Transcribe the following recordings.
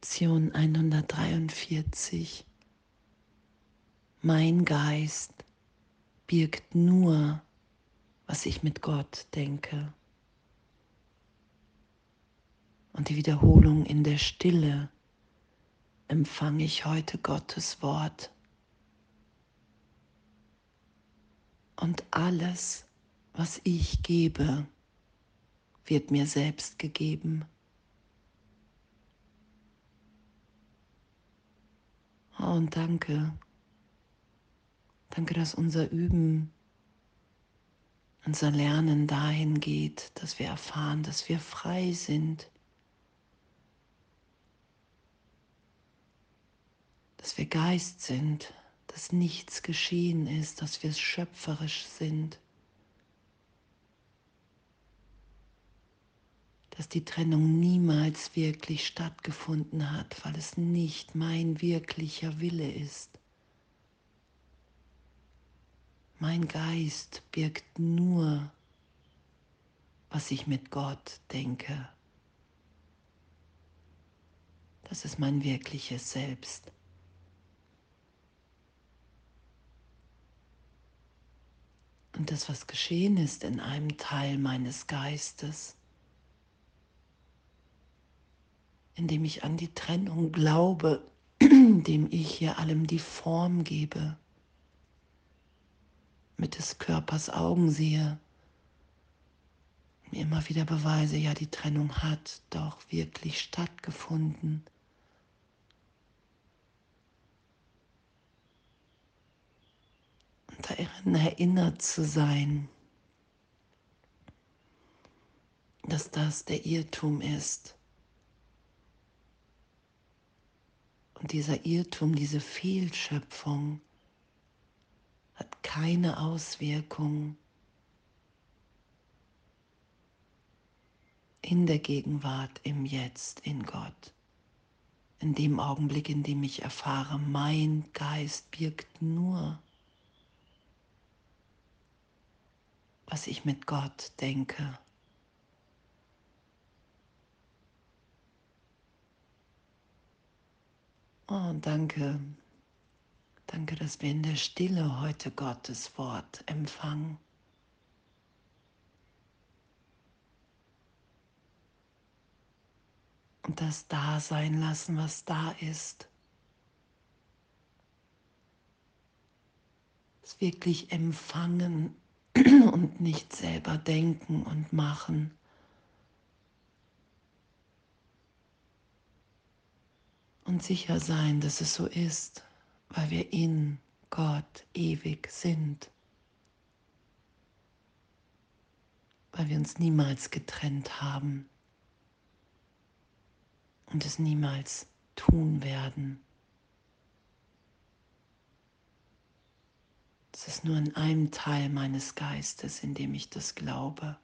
Lektion 143. Mein Geist birgt nur, was ich mit Gott denke. Und die Wiederholung in der Stille empfange ich heute Gottes Wort. Und alles, was ich gebe, wird mir selbst gegeben. Oh, und danke. Danke, dass unser Üben, unser Lernen dahin geht, dass wir erfahren, dass wir frei sind. Dass wir Geist sind, dass nichts geschehen ist, dass wir schöpferisch sind. Dass die Trennung niemals wirklich stattgefunden hat, weil es nicht mein wirklicher Wille ist. Mein Geist birgt nur, was ich mit Gott denke. Das ist mein wirkliches Selbst. Und das, was geschehen ist in einem Teil meines Geistes, indem ich an die Trennung glaube, indem ich hier allem die Form gebe, mit des Körpers Augen sehe, mir immer wieder beweise, ja, die Trennung hat doch wirklich stattgefunden. Und darin erinnert zu sein, dass das der Irrtum ist Und dieser Irrtum, diese Fehlschöpfung hat keine Auswirkung in der Gegenwart, im Jetzt, in Gott. In dem Augenblick, in dem ich erfahre, mein Geist birgt nur, was ich mit Gott denke. Oh, danke. Danke, dass wir in der Stille heute Gottes Wort empfangen. Und das da sein lassen, was da ist. Es wirklich empfangen und nicht selber denken und machen. Und sicher sein, dass es so ist, weil wir in Gott ewig sind, weil wir uns niemals getrennt haben und es niemals tun werden. Es ist nur in einem Teil meines Geistes, in dem ich das glaube.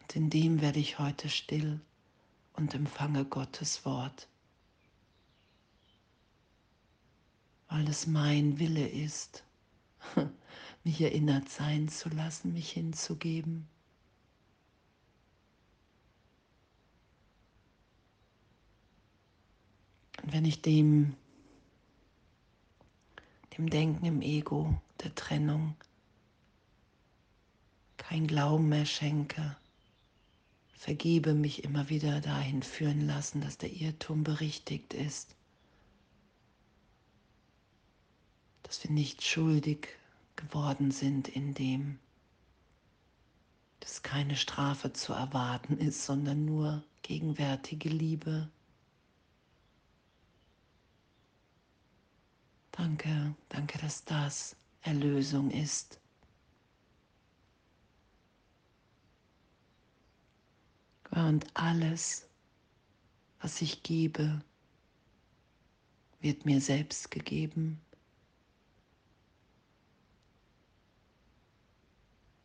Und in dem werde ich heute still und empfange Gottes Wort, weil es mein Wille ist, mich erinnert sein zu lassen, mich hinzugeben. Und wenn ich dem, dem Denken im Ego, der Trennung, kein Glauben mehr schenke, vergebe mich immer wieder dahin führen lassen, dass der Irrtum berichtigt ist, dass wir nicht schuldig geworden sind in dem, dass keine Strafe zu erwarten ist, sondern nur gegenwärtige Liebe. Danke, danke, dass das Erlösung ist. Und alles, was ich gebe, wird mir selbst gegeben.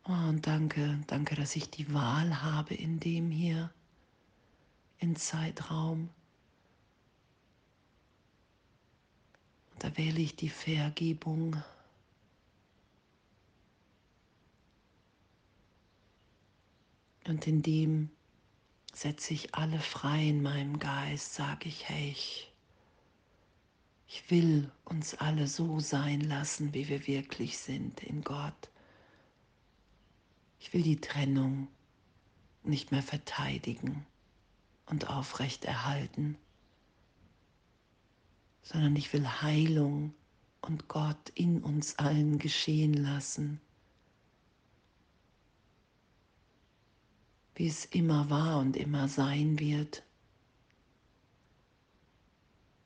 Oh, und danke, danke, dass ich die Wahl habe in dem hier, in Zeitraum. Und da wähle ich die Vergebung. Und in dem setze ich alle frei in meinem Geist, sage ich, hey, ich, ich will uns alle so sein lassen, wie wir wirklich sind in Gott. Ich will die Trennung nicht mehr verteidigen und aufrechterhalten, sondern ich will Heilung und Gott in uns allen geschehen lassen. Wie es immer war und immer sein wird.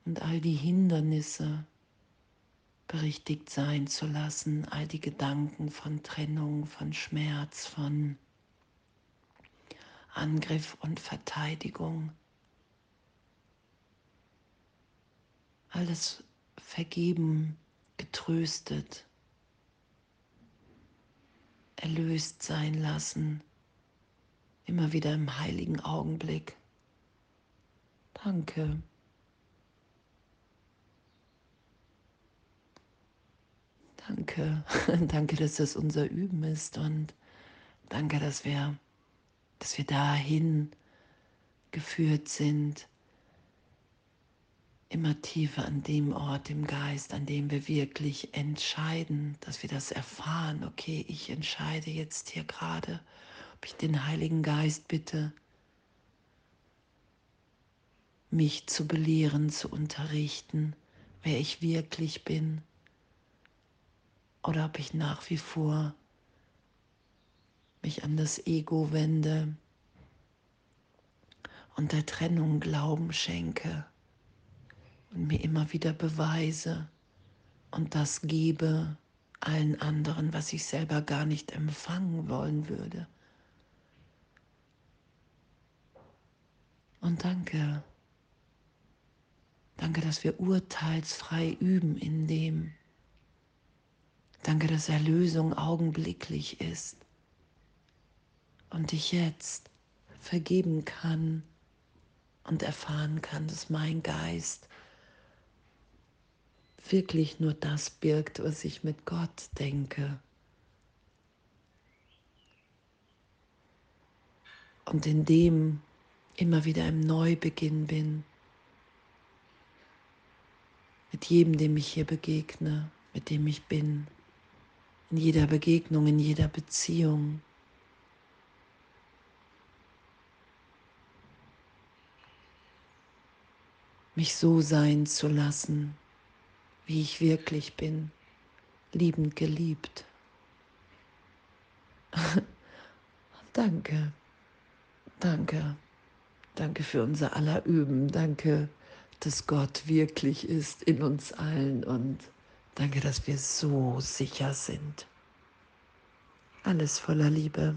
Und all die Hindernisse berichtigt sein zu lassen, all die Gedanken von Trennung, von Schmerz, von Angriff und Verteidigung. Alles vergeben, getröstet, erlöst sein lassen immer wieder im heiligen Augenblick. Danke. Danke, danke, dass das unser Üben ist und danke, dass wir, dass wir dahin geführt sind, immer tiefer an dem Ort im Geist, an dem wir wirklich entscheiden, dass wir das erfahren, okay, ich entscheide jetzt hier gerade ich den Heiligen Geist bitte, mich zu belehren, zu unterrichten, wer ich wirklich bin, oder ob ich nach wie vor mich an das Ego wende und der Trennung Glauben schenke und mir immer wieder beweise und das gebe allen anderen, was ich selber gar nicht empfangen wollen würde. Und danke. Danke, dass wir urteilsfrei üben in dem. Danke, dass Erlösung augenblicklich ist und ich jetzt vergeben kann und erfahren kann, dass mein Geist wirklich nur das birgt, was ich mit Gott denke. Und in dem immer wieder im Neubeginn bin. Mit jedem, dem ich hier begegne, mit dem ich bin. In jeder Begegnung, in jeder Beziehung. Mich so sein zu lassen, wie ich wirklich bin, liebend geliebt. danke, danke. Danke für unser aller Üben. Danke, dass Gott wirklich ist in uns allen und danke, dass wir so sicher sind. Alles voller Liebe.